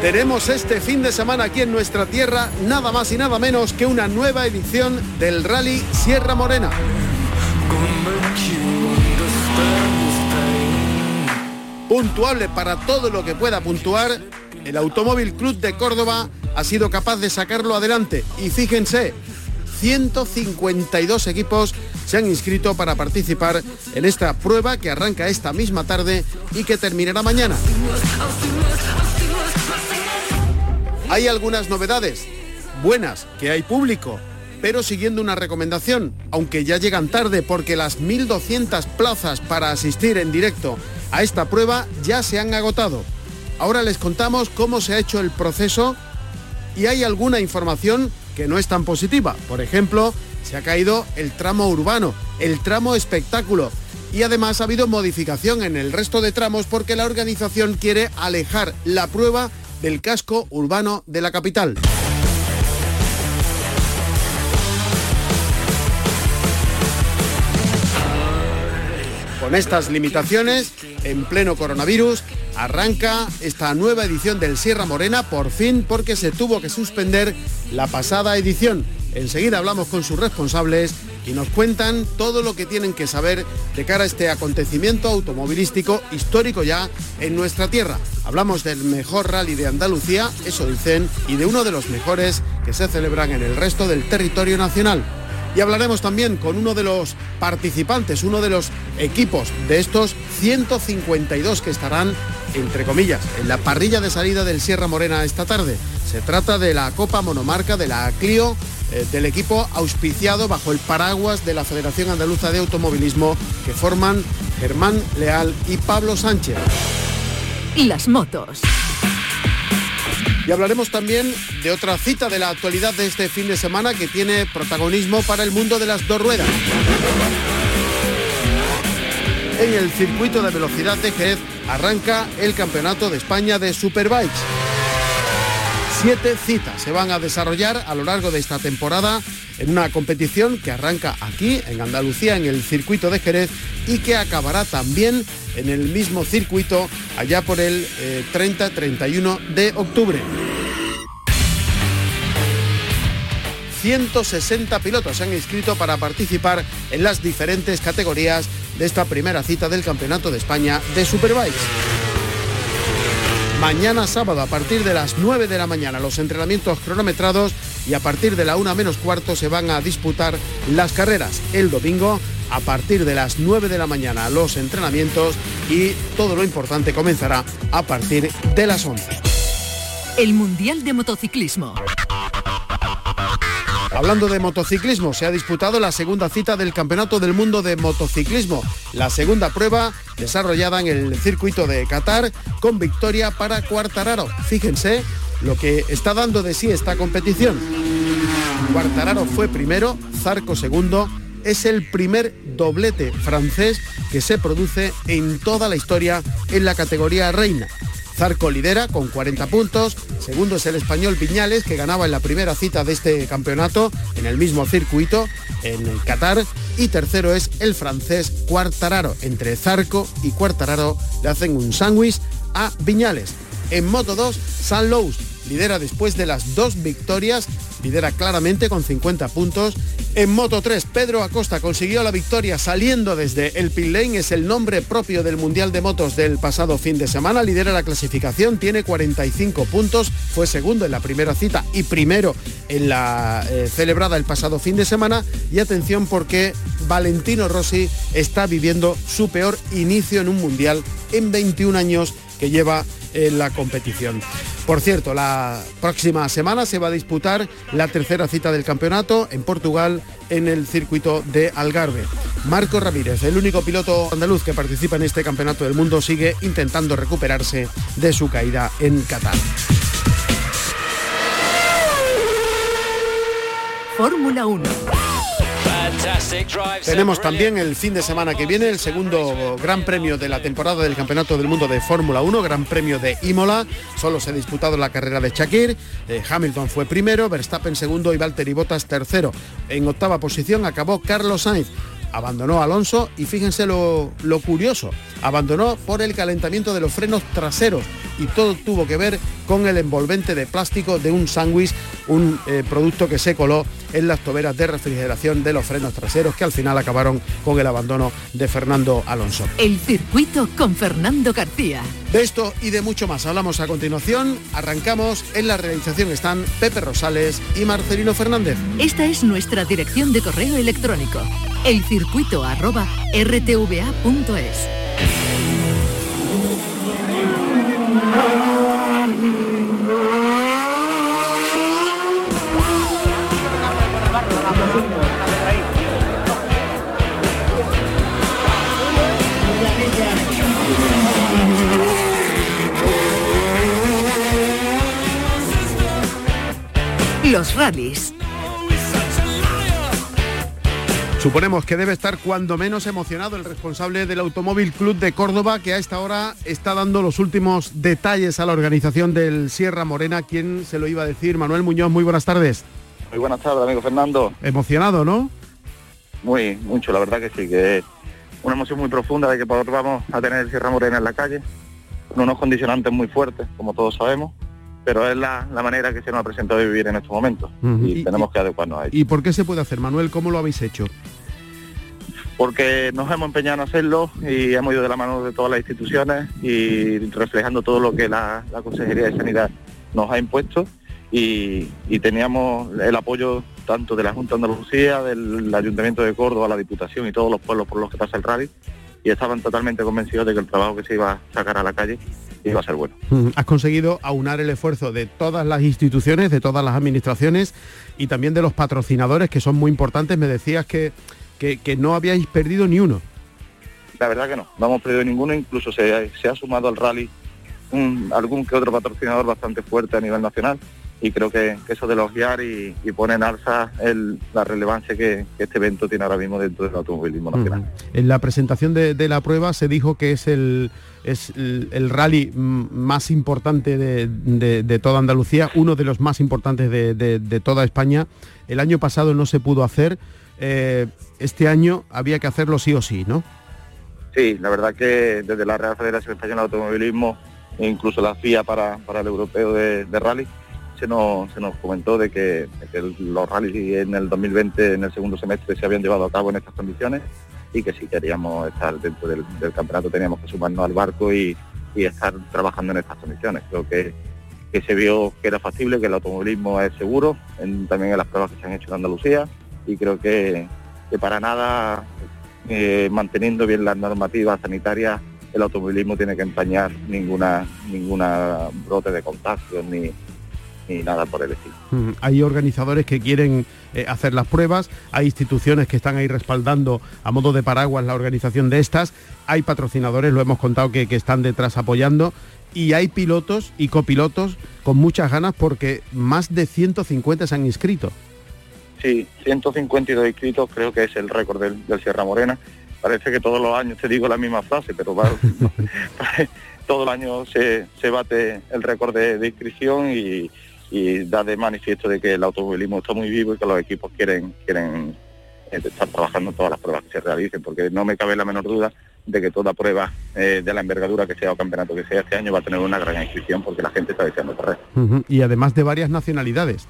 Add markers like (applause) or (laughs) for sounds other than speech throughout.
Tenemos este fin de semana aquí en nuestra tierra nada más y nada menos que una nueva edición del Rally Sierra Morena. Puntuable para todo lo que pueda puntuar, el Automóvil Club de Córdoba ha sido capaz de sacarlo adelante y fíjense, 152 equipos se han inscrito para participar en esta prueba que arranca esta misma tarde y que terminará mañana. Hay algunas novedades buenas, que hay público, pero siguiendo una recomendación, aunque ya llegan tarde porque las 1.200 plazas para asistir en directo a esta prueba ya se han agotado. Ahora les contamos cómo se ha hecho el proceso y hay alguna información que no es tan positiva. Por ejemplo, se ha caído el tramo urbano, el tramo espectáculo y además ha habido modificación en el resto de tramos porque la organización quiere alejar la prueba del casco urbano de la capital. Con estas limitaciones, en pleno coronavirus, arranca esta nueva edición del Sierra Morena por fin porque se tuvo que suspender la pasada edición. Enseguida hablamos con sus responsables y nos cuentan todo lo que tienen que saber de cara a este acontecimiento automovilístico histórico ya en nuestra tierra. Hablamos del mejor rally de Andalucía, eso dicen, y de uno de los mejores que se celebran en el resto del territorio nacional. Y hablaremos también con uno de los participantes, uno de los equipos de estos 152 que estarán, entre comillas, en la parrilla de salida del Sierra Morena esta tarde. Se trata de la Copa Monomarca de la Clio eh, del equipo auspiciado bajo el paraguas de la Federación Andaluza de Automovilismo que forman Germán Leal y Pablo Sánchez. Y las motos. Y hablaremos también de otra cita de la actualidad de este fin de semana que tiene protagonismo para el mundo de las dos ruedas. En el circuito de velocidad de Jerez arranca el Campeonato de España de Superbikes. Siete citas se van a desarrollar a lo largo de esta temporada en una competición que arranca aquí, en Andalucía, en el circuito de Jerez y que acabará también en el mismo circuito allá por el 30-31 eh, de octubre. 160 pilotos se han inscrito para participar en las diferentes categorías de esta primera cita del Campeonato de España de Superbikes. Mañana sábado a partir de las 9 de la mañana los entrenamientos cronometrados y a partir de la 1 menos cuarto se van a disputar las carreras. El domingo a partir de las 9 de la mañana los entrenamientos y todo lo importante comenzará a partir de las 11. El Mundial de Motociclismo. Hablando de motociclismo, se ha disputado la segunda cita del Campeonato del Mundo de Motociclismo, la segunda prueba desarrollada en el circuito de Qatar con victoria para Cuartararo. Fíjense lo que está dando de sí esta competición. Cuartararo fue primero, Zarco segundo, es el primer doblete francés que se produce en toda la historia en la categoría reina. Zarco lidera con 40 puntos, segundo es el español Viñales que ganaba en la primera cita de este campeonato en el mismo circuito en Qatar y tercero es el francés Cuartararo. Entre Zarco y Cuartararo le hacen un sándwich a Viñales. En Moto 2, San Lous lidera después de las dos victorias, lidera claramente con 50 puntos. En Moto 3, Pedro Acosta consiguió la victoria saliendo desde el pit lane, es el nombre propio del Mundial de Motos del pasado fin de semana, lidera la clasificación, tiene 45 puntos, fue segundo en la primera cita y primero en la eh, celebrada el pasado fin de semana. Y atención porque Valentino Rossi está viviendo su peor inicio en un Mundial en 21 años que lleva en la competición. Por cierto, la próxima semana se va a disputar la tercera cita del campeonato en Portugal en el circuito de Algarve. Marco Ramírez, el único piloto andaluz que participa en este campeonato del mundo, sigue intentando recuperarse de su caída en Qatar. Fórmula 1. Tenemos también el fin de semana que viene el segundo Gran Premio de la temporada del Campeonato del Mundo de Fórmula 1, Gran Premio de Imola. Solo se ha disputado la carrera de Shakir. Eh, Hamilton fue primero, Verstappen segundo y Valtteri Bottas tercero. En octava posición acabó Carlos Sainz abandonó Alonso y fíjense lo, lo, curioso, abandonó por el calentamiento de los frenos traseros y todo tuvo que ver con el envolvente de plástico de un sándwich, un eh, producto que se coló en las toberas de refrigeración de los frenos traseros que al final acabaron con el abandono de Fernando Alonso. El circuito con Fernando García. De esto y de mucho más hablamos a continuación. Arrancamos. En la realización están Pepe Rosales y Marcelino Fernández. Esta es nuestra dirección de correo electrónico. Elcircuito arroba. Los rallies. Suponemos que debe estar cuando menos emocionado el responsable del Automóvil Club de Córdoba, que a esta hora está dando los últimos detalles a la organización del Sierra Morena. ¿Quién se lo iba a decir? Manuel Muñoz, muy buenas tardes. Muy buenas tardes, amigo Fernando. Emocionado, ¿no? Muy, mucho, la verdad que sí, que es una emoción muy profunda de que por vamos a tener el Sierra Morena en la calle, con unos condicionantes muy fuertes, como todos sabemos pero es la, manera que se nos ha presentado de vivir en estos momentos y, tenemos que adecuarnos a ello. ¿Y por qué se puede hacer, Manuel? ¿Cómo lo habéis hecho? Porque nos hemos empeñado en hacerlo y hemos ido de la mano de todas las instituciones y reflejando todo lo que la, Consejería de Sanidad nos ha impuesto y, teníamos el apoyo tanto de la Junta de Andalucía, del Ayuntamiento de Córdoba, la Diputación y todos los pueblos por los que pasa el rally y estaban totalmente convencidos de que el trabajo que se iba a sacar a la calle iba a ser bueno. Has conseguido aunar el esfuerzo de todas las instituciones, de todas las administraciones y también de los patrocinadores que son muy importantes. Me decías que, que, no habíais perdido ni uno. La verdad que no, no hemos perdido ninguno, incluso se, ha sumado al rally algún que otro patrocinador bastante fuerte a nivel nacional y creo que, eso de elogiar y, y pone en alza la relevancia que, este evento tiene ahora mismo dentro del automovilismo nacional. En la presentación de, la prueba se dijo que es el, es el, rally más importante de, toda Andalucía, uno de los más importantes de, toda España. El año pasado no se pudo hacer, eh, este año había que hacerlo sí o sí, ¿no? Sí, la verdad que desde la Real Federación Española de Automovilismo incluso la FIA para, para el europeo de rally, se nos, comentó de que, los rallies en el 2020, en el segundo semestre, se habían llevado a cabo en estas condiciones y que si queríamos estar dentro del, campeonato teníamos que sumarnos al barco y, estar trabajando en estas condiciones. Creo que, se vio que era factible, que el automovilismo es seguro, también en las pruebas que se han hecho en Andalucía y creo que, para nada, eh, manteniendo bien las normativas sanitarias, el automovilismo tiene que empañar ninguna ninguna brote de contagios ni, ni nada por el estilo. Mm, hay organizadores que quieren eh, hacer las pruebas, hay instituciones que están ahí respaldando a modo de paraguas la organización de estas, hay patrocinadores, lo hemos contado, que, están detrás apoyando y hay pilotos y copilotos con muchas ganas porque más de 150 se han inscrito. Sí, 152 inscritos creo que es el récord del, Sierra Morena. Parece que todos los años te digo la misma frase, pero va, todo el año se, bate el récord de inscripción y, y da de manifiesto de que el automovilismo está muy vivo y que los equipos quieren quieren eh, estar trabajando todas las pruebas que se realicen, porque no me cabe la menor duda de que toda prueba eh, de la envergadura que sea o campeonato que sea este año va a tener una gran inscripción porque la gente está deseando correr. Y además de varias nacionalidades.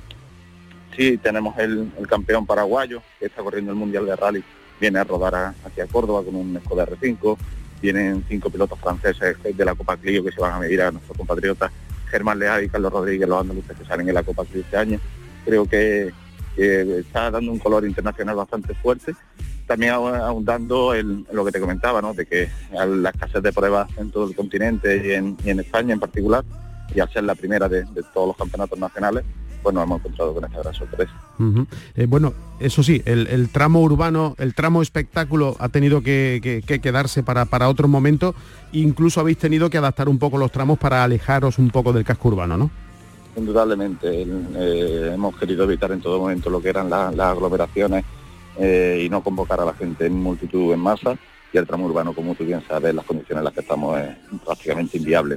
Sí, tenemos el, campeón paraguayo que está corriendo el Mundial de Rally, viene a rodar hacia Córdoba con un Skoda R5, vienen cinco pilotos franceses de la Copa Clio que se van a medir a nuestros compatriotas Germán Leal y Carlos Rodríguez, los andaluces que salen en la Copa de este año. Creo que, está dando un color internacional bastante fuerte. También ahondando en, lo que te comentaba, ¿no? de que la escasez de pruebas en todo el continente y en, España en particular, y al ser la primera de, todos los campeonatos nacionales, pues nos hemos encontrado con esta gran sorpresa. Eh, bueno, eso sí, el, tramo urbano, el tramo espectáculo ha tenido que, quedarse para, para otro momento, incluso habéis tenido que adaptar un poco los tramos para alejaros un poco del casco urbano, ¿no? Indudablemente, eh, hemos querido evitar en todo momento lo que eran las aglomeraciones eh, y no convocar a la gente en multitud en masa y el tramo urbano, como tú bien sabes, las condiciones en las que estamos es prácticamente inviable,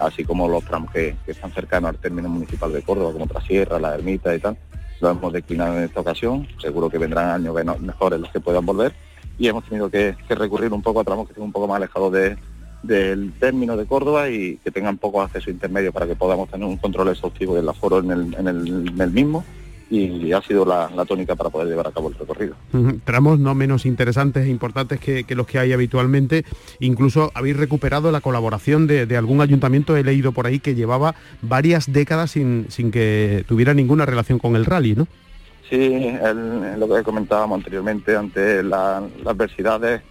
así como los tramos que, están cercanos al término municipal de Córdoba, como Trasierra, La Ermita y tal, lo hemos declinado en esta ocasión, seguro que vendrán años mejores los que puedan volver. Y hemos tenido que, recurrir un poco a tramos que estén un poco más alejados del término de Córdoba y que tengan poco acceso intermedio para que podamos tener un control exhaustivo del aforo en el mismo y ha sido la, tónica para poder llevar a cabo el recorrido. Tramos no menos interesantes e importantes que, los que hay habitualmente. Incluso habéis recuperado la colaboración de, algún ayuntamiento, he leído por ahí, que llevaba varias décadas sin, que tuviera ninguna relación con el rally, ¿no? Sí, lo que comentábamos anteriormente, ante las adversidades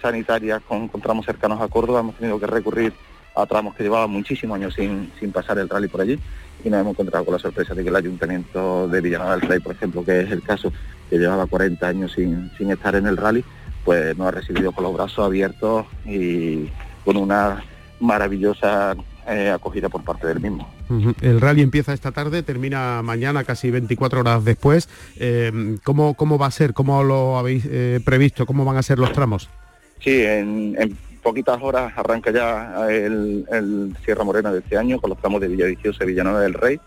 sanitarias con, tramos cercanos a Córdoba, hemos tenido que recurrir a tramos que llevaban muchísimos años sin, sin pasar el rally por allí y nos hemos encontrado con la sorpresa de que el ayuntamiento de Villanueva del Rey, por ejemplo, que es el caso que llevaba 40 años sin, estar en el rally, pues nos ha recibido con los brazos abiertos y con una maravillosa eh, acogida por parte del mismo. El rally empieza esta tarde, termina mañana, casi 24 horas después. Eh, ¿cómo, ¿Cómo va a ser? ¿Cómo lo habéis eh, previsto? ¿Cómo van a ser los tramos? Sí, en, poquitas horas arranca ya el, Sierra Morena de este año con los tramos de Villa Viciosa y Villanueva del Rey,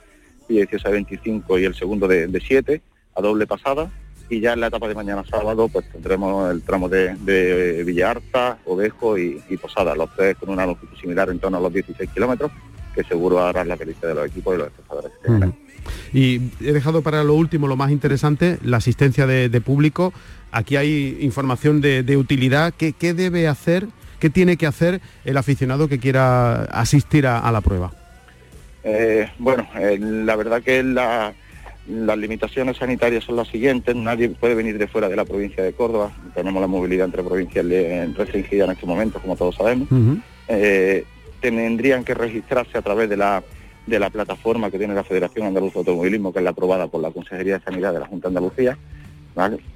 Villa Viciosa 25 y el segundo de, 7 a doble pasada y ya en la etapa de mañana sábado pues tendremos el tramo de, de Villarta, Ovejo y, Posada, los tres con una longitud similar en torno a los 16 kilómetros, que seguro hará la felicidad de los equipos y los espectadores. Y he dejado para lo último, lo más interesante, la asistencia de, público. Aquí hay información de, utilidad. ¿Qué, ¿Qué, debe hacer ¿Qué tiene que hacer el aficionado que quiera asistir a, la prueba? Eh, bueno, eh, la verdad que las limitaciones sanitarias son las siguientes. Nadie puede venir de fuera de la provincia de Córdoba. Tenemos la movilidad entre provincias restringida en este momento, como todos sabemos. Eh, tendrían que registrarse a través de la, de la plataforma que tiene la Federación Andaluza de Automovilismo, que es la aprobada por la Consejería de Sanidad de la Junta de Andalucía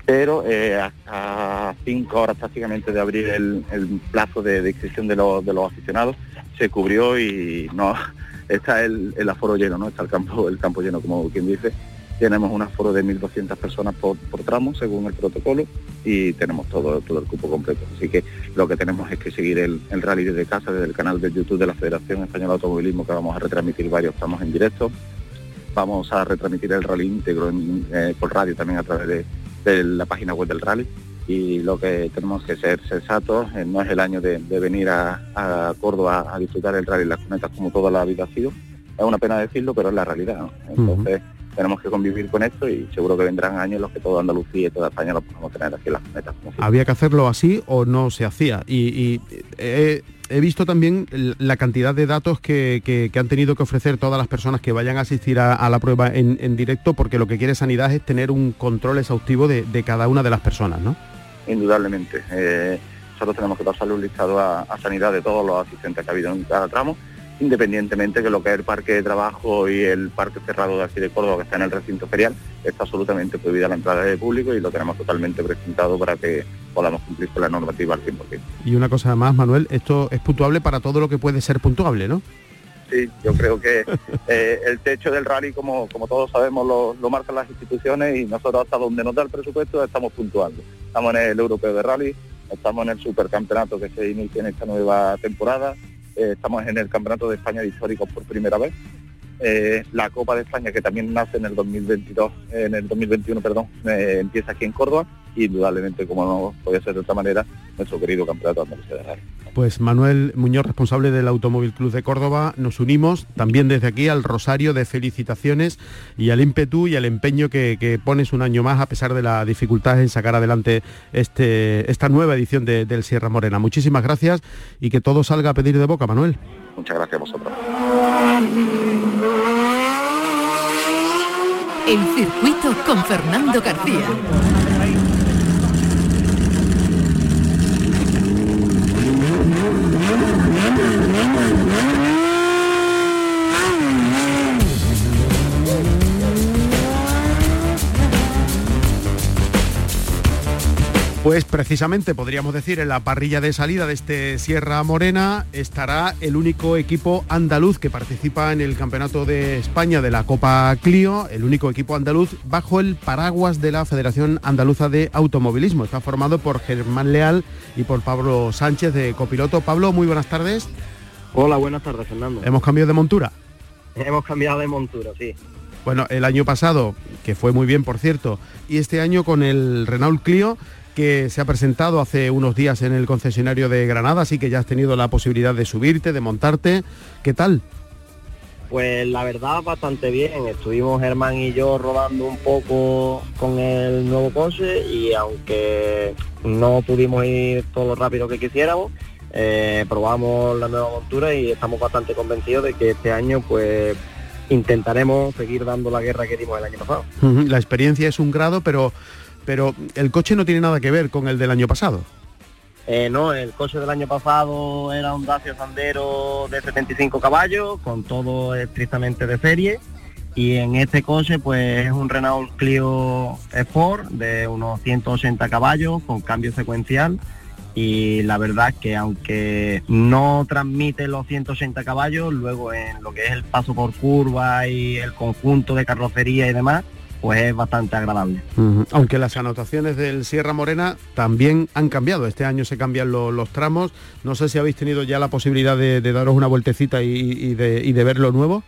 pero eh, hasta cinco horas prácticamente de abrir el, plazo de, inscripción de, los aficionados se cubrió y no (laughs) está el, aforo lleno, no está el campo, el campo lleno como quien dice. Tenemos un aforo de 1.200 personas por, tramo según el protocolo y tenemos todo, todo el cupo completo. Así que lo que tenemos es que seguir el, rally desde casa, desde el canal de YouTube de la Federación Española de Automovilismo que vamos a retransmitir varios tramos en directo. Vamos a retransmitir el rally íntegro eh, por radio también a través de, de la página web del rally y lo que tenemos que ser sensatos, eh, no es el año de, venir a, Córdoba a disfrutar el rally las cunetas como toda la vida ha sido. Es una pena decirlo, pero es la realidad. Entonces tenemos que convivir con esto y seguro que vendrán años en los que toda Andalucía y toda España lo podemos tener aquí en las cunetas. ¿Había que hacerlo así o no se hacía? Y, eh, he visto también la cantidad de datos que, han tenido que ofrecer todas las personas que vayan a asistir a, la prueba en, directo, porque lo que quiere Sanidad es tener un control exhaustivo de, cada una de las personas, ¿no? Indudablemente. Eh, nosotros tenemos que pasarle un listado a, Sanidad de todos los asistentes que ha habido en cada tramo, independientemente que lo que es el parque de trabajo y el parque cerrado de aquí de Córdoba, que está en el recinto ferial, está absolutamente prohibida la entrada de público y lo tenemos totalmente presentado para que podamos cumplir con la normativa al 100%. Y una cosa más, Manuel, esto es puntuable para todo lo que puede ser puntuable, ¿no? Sí, yo creo que eh, el techo del rally, como, como todos sabemos, lo, marcan las instituciones y nosotros hasta donde nos da el presupuesto estamos puntuando. Estamos en el Europeo de Rally, estamos en el Supercampeonato que se inicia en esta nueva temporada, eh, estamos en el Campeonato de España de Históricos por primera vez. Eh, la Copa de España, que también nace en el 2022, en el 2021, perdón, eh, empieza aquí en Córdoba indudablemente, como no podía ser de otra manera, nuestro querido campeonato andaluz de rally. Pues Manuel Muñoz, responsable del Automóvil Club de Córdoba, nos unimos también desde aquí al rosario de felicitaciones y al ímpetu y al empeño que, pones un año más a pesar de la dificultad en sacar adelante este, esta nueva edición del Sierra Morena. Muchísimas gracias y que todo salga a pedir de boca, Manuel. Muchas gracias a vosotros. El circuito con Fernando García. Pues precisamente podríamos decir en la parrilla de salida de este Sierra Morena estará el único equipo andaluz que participa en el Campeonato de España de la Copa Clio, el único equipo andaluz bajo el paraguas de la Federación Andaluza de Automovilismo. Está formado por Germán Leal y por Pablo Sánchez de copiloto. Pablo, muy buenas tardes. Hola, buenas tardes, Fernando. ¿Hemos cambiado de montura? Hemos cambiado de montura, sí. Bueno, el año pasado, que fue muy bien, por cierto, y este año con el Renault Clio, que se ha presentado hace unos días en el concesionario de Granada, así que ya has tenido la posibilidad de subirte, de montarte. ¿Qué tal? Pues la verdad bastante bien. Estuvimos Germán y yo rodando un poco con el nuevo coche y aunque no pudimos ir todo lo rápido que quisiéramos, eh, probamos la nueva montura y estamos bastante convencidos de que este año pues intentaremos seguir dando la guerra que dimos el año pasado. La experiencia es un grado, pero pero el coche no tiene nada que ver con el del año pasado. Eh, no, el coche del año pasado era un Dacia Sandero de 75 caballos, con todo estrictamente de serie. Y en este coche pues es un Renault Clio Sport de unos 180 caballos con cambio secuencial. Y la verdad que aunque no transmite los 180 caballos, luego en lo que es el paso por curva y el conjunto de carrocería y demás, pues es bastante agradable. Aunque las anotaciones del Sierra Morena también han cambiado. Este año se cambian los tramos. No sé si habéis tenido ya la posibilidad de, daros una vueltecita y, de, ver lo nuevo.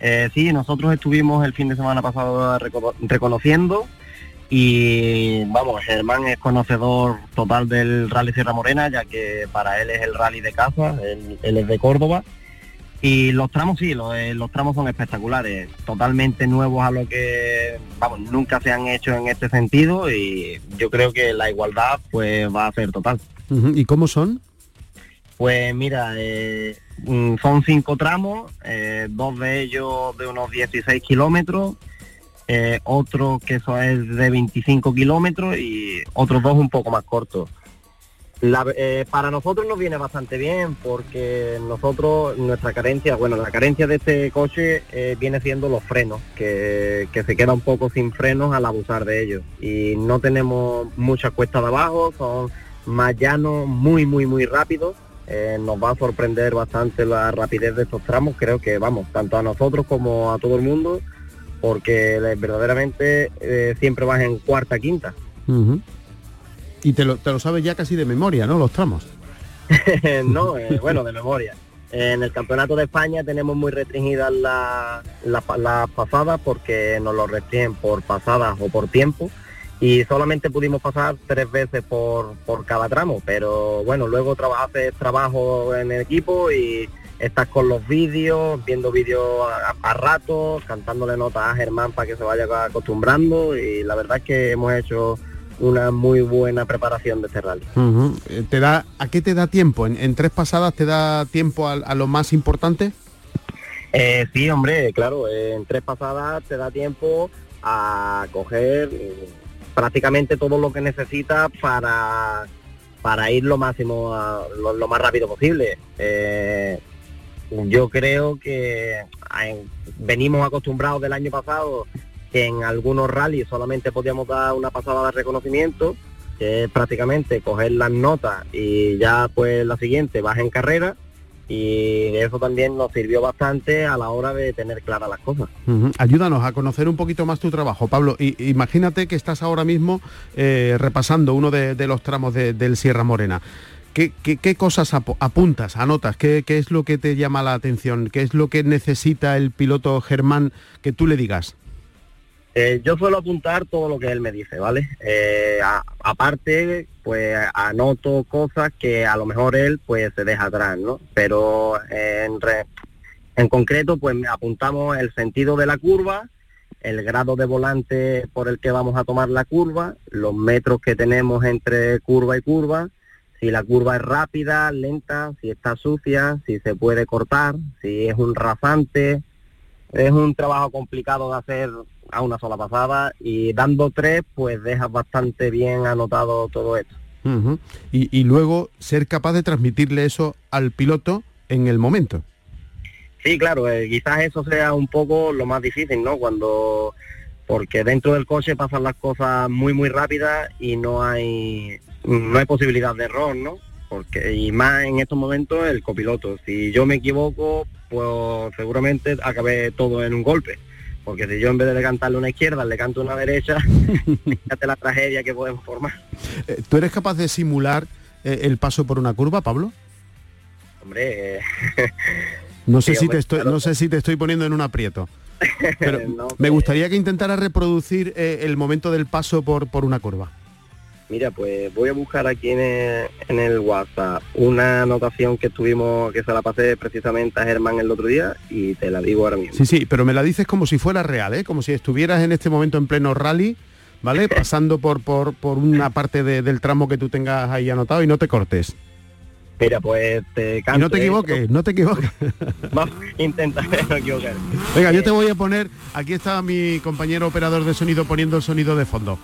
Eh, sí, nosotros estuvimos el fin de semana pasado reconociendo y vamos, Germán es conocedor total del Rally Sierra Morena, ya que para él es el rally de casa, él es de Córdoba y los tramos sí, eh, los, tramos son espectaculares, totalmente nuevos a lo que, vamos, nunca se han hecho en este sentido y yo creo que la igualdad pues va a ser total. ¿Y cómo son? Pues mira, eh, mm, son cinco tramos, eh, dos de ellos de unos 16 kilómetros, otro que eso es de 25 kilómetros y otros dos un poco más cortos. Eh, para nosotros nos viene bastante bien porque nosotros, nuestra carencia, bueno, la carencia de este coche eh, viene siendo los frenos, que, se queda un poco sin frenos al abusar de ellos. Y no tenemos muchas cuestas de abajo, son más llanos, muy, muy, muy rápidos. Eh, nos va a sorprender bastante la rapidez de estos tramos, creo que vamos, tanto a nosotros como a todo el mundo, porque verdaderamente siempre vas en cuarta, quinta. Y te lo, te lo sabes ya casi de memoria, ¿no? Los tramos. (laughs) no, eh, bueno, de memoria. En el Campeonato de España tenemos muy restringidas las pasadas porque nos lo restringen por pasadas o por tiempo y solamente pudimos pasar tres veces por, por cada tramo, pero bueno, luego haces trabajo en el equipo y estás con los vídeos, viendo vídeos a, a ratos, cantándole notas a Germán para que se vaya acostumbrando y la verdad es que hemos hecho una muy buena preparación de este rally. Eh, ¿Te da, ¿A qué te da tiempo? ¿En, tres pasadas te da tiempo a, lo más importante? Eh, sí, hombre, claro, en tres pasadas te da tiempo a coger eh, prácticamente todo lo que necesitas para, para ir lo máximo, lo, más rápido posible. yo creo que venimos acostumbrados del año pasado en algunos rallies solamente podíamos dar una pasada de reconocimiento, que es prácticamente coger las notas y ya pues la siguiente vas en carrera y eso también nos sirvió bastante a la hora de tener claras las cosas. Ayúdanos a conocer un poquito más tu trabajo, Pablo. Y, imagínate que estás ahora mismo eh, repasando uno de, los tramos del Sierra Morena. ¿Qué, cosas apuntas, anotas? ¿Qué, ¿Qué es lo que te llama la atención? ¿Qué es lo que necesita el piloto Germán que tú le digas? Eh, yo suelo apuntar todo lo que él me dice, ¿vale? Eh, aparte, pues anoto cosas que a lo mejor él pues se deja atrás, ¿no? Pero en, en concreto, pues apuntamos el sentido de la curva, el grado de volante por el que vamos a tomar la curva, los metros que tenemos entre curva y curva, si la curva es rápida, lenta, si está sucia, si se puede cortar, si es un rasante. Es un trabajo complicado de hacer a una sola pasada y dando tres pues dejas bastante bien anotado todo esto. y, luego ser capaz de transmitirle eso al piloto en el momento. Sí, claro, eh, quizás eso sea un poco lo más difícil, ¿no? Cuando porque dentro del coche pasan las cosas muy muy rápidas y no hay no hay posibilidad de error, ¿no? Porque y más en estos momentos el copiloto. Si yo me equivoco, pues seguramente acabé todo en un golpe. Porque si yo en vez de cantarle una izquierda, le canto una derecha, (laughs) fíjate la tragedia que podemos formar. Eh, ¿Tú eres capaz de simular eh, el paso por una curva, Pablo? Hombre, eh, No sé, Sí, si hombre, te estoy, claro. no sé si te estoy poniendo en un aprieto. Pero (laughs) No, me gustaría que intentara reproducir el momento del paso por, por una curva. Mira, pues voy a buscar aquí en el, en el WhatsApp una anotación que tuvimos, que se la pasé precisamente a Germán el otro día y te la digo ahora mismo. Sí, sí, pero me la dices como si fuera real, ¿eh? como si estuvieras en este momento en pleno rally, ¿vale? (laughs) Pasando por, por, por una parte de- del tramo que tú tengas ahí anotado y no te cortes. Mira, pues te Y canto. no te esto. equivoques, no te equivoques. (laughs) Vamos, intentaré (laughs) no equivocar. Venga, yo te voy a poner, aquí está mi compañero operador de sonido poniendo el sonido de fondo.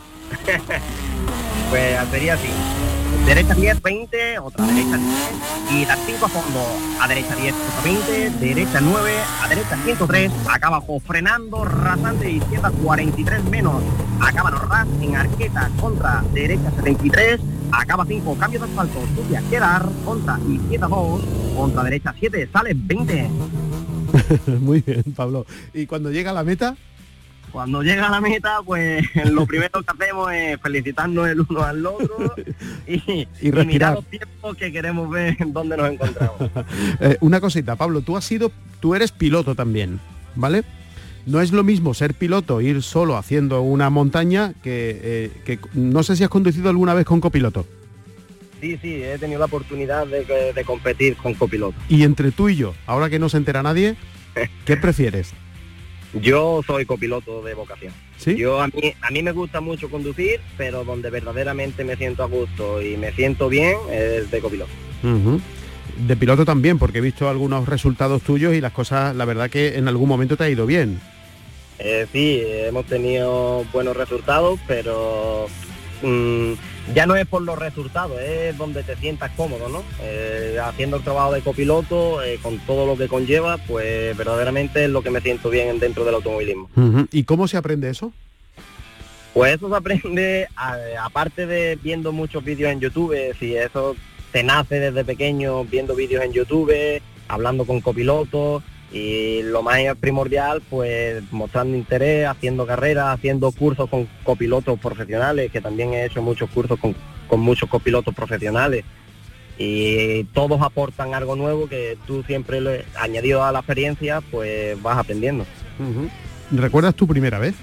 Pues sería así. Derecha 10, 20, otra derecha 10 y las 5 a fondo. A derecha 10, 20, derecha 9, a derecha 103, acá abajo frenando, rasante izquierda 43 menos. Acaba ras en arqueta contra derecha 73, acaba 5, cambio de asfalto, sube a quedar contra izquierda 2, contra derecha 7, sale 20. (laughs) Muy bien, Pablo. Y cuando llega a la meta, Cuando llega la meta, pues (laughs) lo primero que hacemos es felicitarnos el uno al otro (laughs) y, y respirar. mirar los tiempos que queremos ver dónde nos encontramos. (laughs) Eh, una cosita, Pablo, tú has sido, tú eres piloto también, ¿vale? No es lo mismo ser piloto, ir solo haciendo una montaña, que, eh, que no sé si has conducido alguna vez con copiloto. Sí, sí, he tenido la oportunidad de, de competir con copiloto. Y entre tú y yo, ahora que no se entera nadie, ¿qué prefieres? Yo soy copiloto de vocación. ¿Sí? Yo a mí, a mí me gusta mucho conducir, pero donde verdaderamente me siento a gusto y me siento bien es de copiloto. De piloto también, porque he visto algunos resultados tuyos y las cosas, la verdad que en algún momento te ha ido bien. Eh, sí, hemos tenido buenos resultados, pero mm, ya no es por los resultados, es donde te sientas cómodo, ¿no? Eh, haciendo el trabajo de copiloto, eh, con todo lo que conlleva, pues verdaderamente es lo que me siento bien dentro del automovilismo. ¿Y cómo se aprende eso? Pues eso se aprende, (laughs) aparte de viendo muchos vídeos en YouTube, si eso te nace desde pequeño viendo vídeos en YouTube, hablando con copilotos y lo más primordial, pues mostrando interés, haciendo carreras, haciendo cursos con copilotos profesionales, que también he hecho muchos cursos con, con muchos copilotos profesionales. Y todos aportan algo nuevo que tú siempre, le, añadido a la experiencia, pues vas aprendiendo. ¿Recuerdas tu primera vez?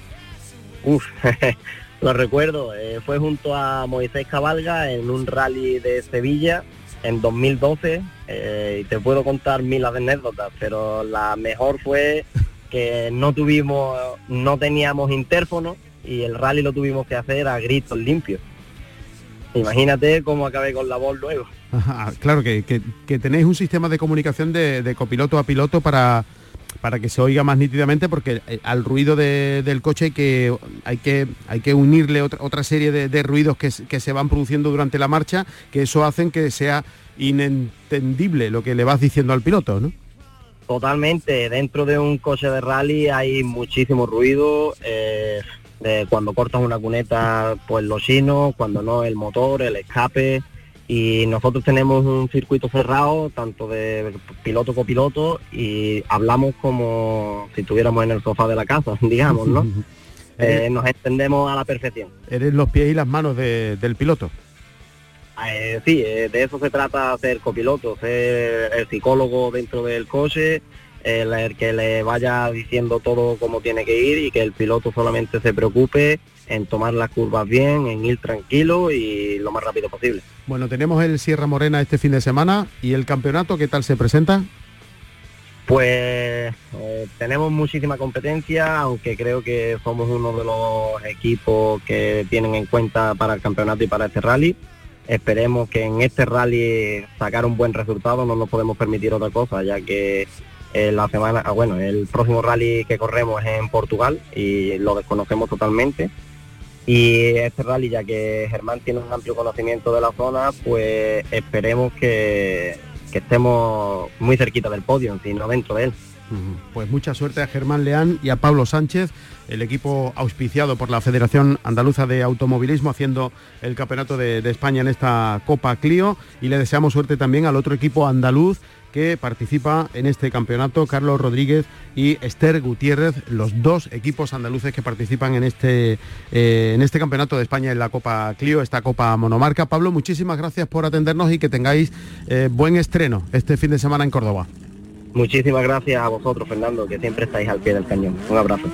Uf, (laughs) lo recuerdo, eh, fue junto a Moisés Cabalga en un rally de Sevilla en 2012 eh, y te puedo contar mil anécdotas, pero la mejor fue que no tuvimos, no teníamos interfono y el rally lo tuvimos que hacer a gritos limpios. Imagínate cómo acabé con la voz luego. Claro, que, que- tenéis un sistema de comunicación de copiloto a piloto para, para que se oiga más nítidamente, porque eh, al ruido de- del coche hay que, hay que, hay que unirle otra, otra serie de, ruidos que, se- van produciendo durante la marcha, que eso hacen que sea inentendible lo que le vas diciendo al piloto, ¿no? Totalmente, dentro de un coche de rally hay muchísimo ruido, eh, cuando cortas una cuneta, pues los chinos, cuando no el motor, el escape, y nosotros tenemos un circuito cerrado, tanto de piloto copiloto, y hablamos como si estuviéramos en el sofá de la casa, (laughs) digamos, ¿no? Eh, nos entendemos a la perfección. Eres los pies y las manos de- del piloto. Eh, sí, eh, de eso se trata ser copiloto, ser el psicólogo dentro del coche, el, el que le vaya diciendo todo como tiene que ir y que el piloto solamente se preocupe en tomar las curvas bien, en ir tranquilo y lo más rápido posible. Bueno, tenemos el Sierra Morena este fin de semana y el campeonato, ¿qué tal se presenta? Pues eh, tenemos muchísima competencia, aunque creo que somos uno de los equipos que tienen en cuenta para el campeonato y para este rally. Esperemos que en este rally sacar un buen resultado, no nos podemos permitir otra cosa, ya que eh, la semana, ah, bueno, el próximo rally que corremos es en Portugal y lo desconocemos totalmente. Y este rally, ya que Germán tiene un amplio conocimiento de la zona, pues esperemos que, que estemos muy cerquita del podio, si no dentro de él. Pues mucha suerte a Germán Leán y a Pablo Sánchez, el equipo auspiciado por la Federación Andaluza de Automovilismo haciendo el Campeonato de, de España en esta Copa Clio y le deseamos suerte también al otro equipo andaluz que participa en este campeonato, Carlos Rodríguez y Esther Gutiérrez, los dos equipos andaluces que participan en este, eh, en este campeonato de España en la Copa Clio, esta Copa Monomarca. Pablo, muchísimas gracias por atendernos y que tengáis eh, buen estreno este fin de semana en Córdoba. Muchísimas gracias a vosotros, Fernando, que siempre estáis al pie del cañón. Un abrazo.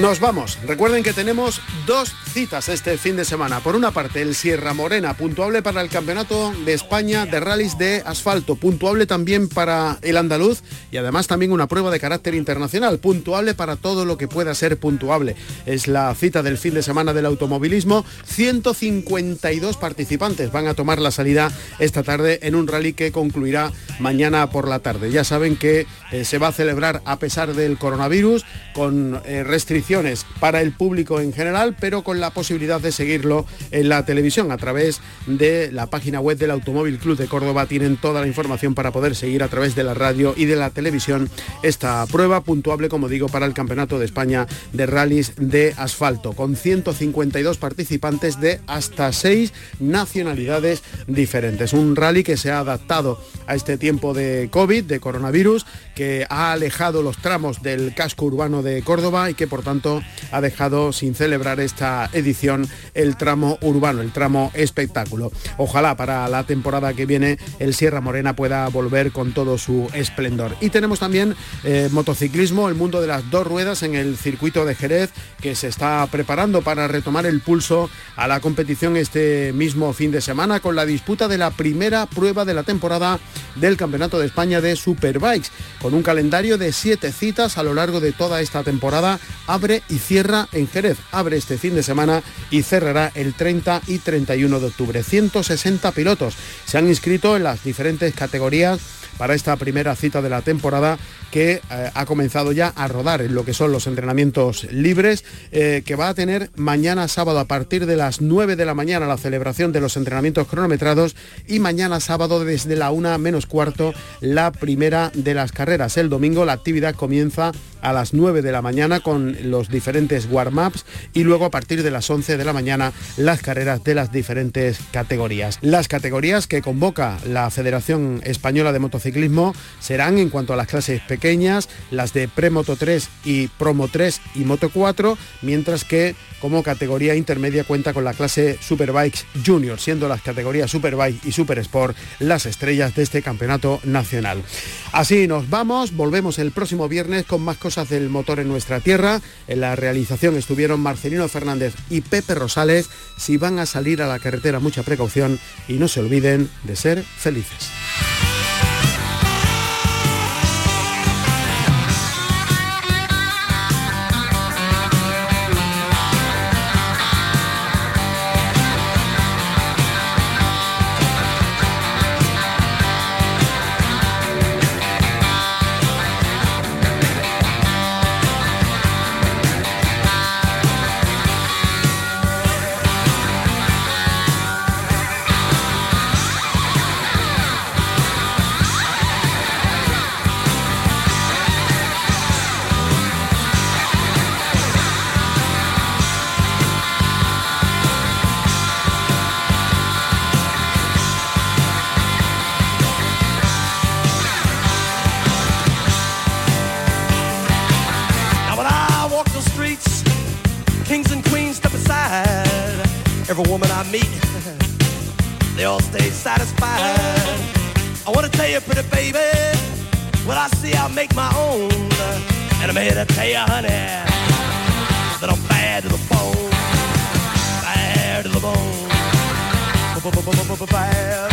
Nos vamos. Recuerden que tenemos dos citas este fin de semana. Por una parte, el Sierra Morena, puntuable para el Campeonato de España de rallies de asfalto, puntuable también para el andaluz y además también una prueba de carácter internacional, puntuable para todo lo que pueda ser puntuable. Es la cita del fin de semana del automovilismo. 152 participantes van a tomar la salida esta tarde en un rally que concluirá mañana por la tarde. Ya saben que eh, se va a celebrar a pesar del coronavirus con eh, restricciones para el público en general, pero con la posibilidad de seguirlo en la televisión a través de la página web del Automóvil Club de Córdoba. Tienen toda la información para poder seguir a través de la radio y de la televisión esta prueba puntuable, como digo, para el Campeonato de España de Rallys de Asfalto, con 152 participantes de hasta seis nacionalidades diferentes. Un rally que se ha adaptado a este tiempo de COVID, de coronavirus, que ha alejado los tramos del casco urbano de Córdoba y que por tanto ha dejado sin celebrar esta edición el tramo urbano, el tramo espectáculo. Ojalá para la temporada que viene el Sierra Morena pueda volver con todo su esplendor. Y tenemos también eh, motociclismo, el mundo de las dos ruedas en el circuito de Jerez, que se está preparando para retomar el pulso a la competición este mismo fin de semana con la disputa de la primera prueba de la temporada del Campeonato de España de Superbikes, con un calendario de siete citas a lo largo de toda esta temporada. Y cierra en Jerez. Abre este fin de semana y cerrará el 30 y 31 de octubre. 160 pilotos se han inscrito en las diferentes categorías para esta primera cita de la temporada que eh, ha comenzado ya a rodar en lo que son los entrenamientos libres, eh, que va a tener mañana sábado a partir de las 9 de la mañana la celebración de los entrenamientos cronometrados y mañana sábado desde la 1 menos cuarto la primera de las carreras. El domingo la actividad comienza a las 9 de la mañana con los diferentes warm-ups y luego a partir de las 11 de la mañana las carreras de las diferentes categorías. Las categorías que convoca la Federación Española de Motociclismo serán en cuanto a las clases pequeñas, las de Premoto 3 y Promo 3 y Moto 4, mientras que como categoría intermedia cuenta con la clase Superbikes Junior, siendo las categorías Superbike y Super Sport las estrellas de este campeonato nacional. Así nos vamos, volvemos el próximo viernes con más del motor en nuestra tierra. En la realización estuvieron Marcelino Fernández y Pepe Rosales. Si van a salir a la carretera, mucha precaución y no se olviden de ser felices. Every woman I meet, they all stay satisfied. I wanna tell you, pretty baby, what I see, I'll make my own. And I'm here to tell you, honey, that I'm bad to the bone, bad to the bone, bad, bad, bad.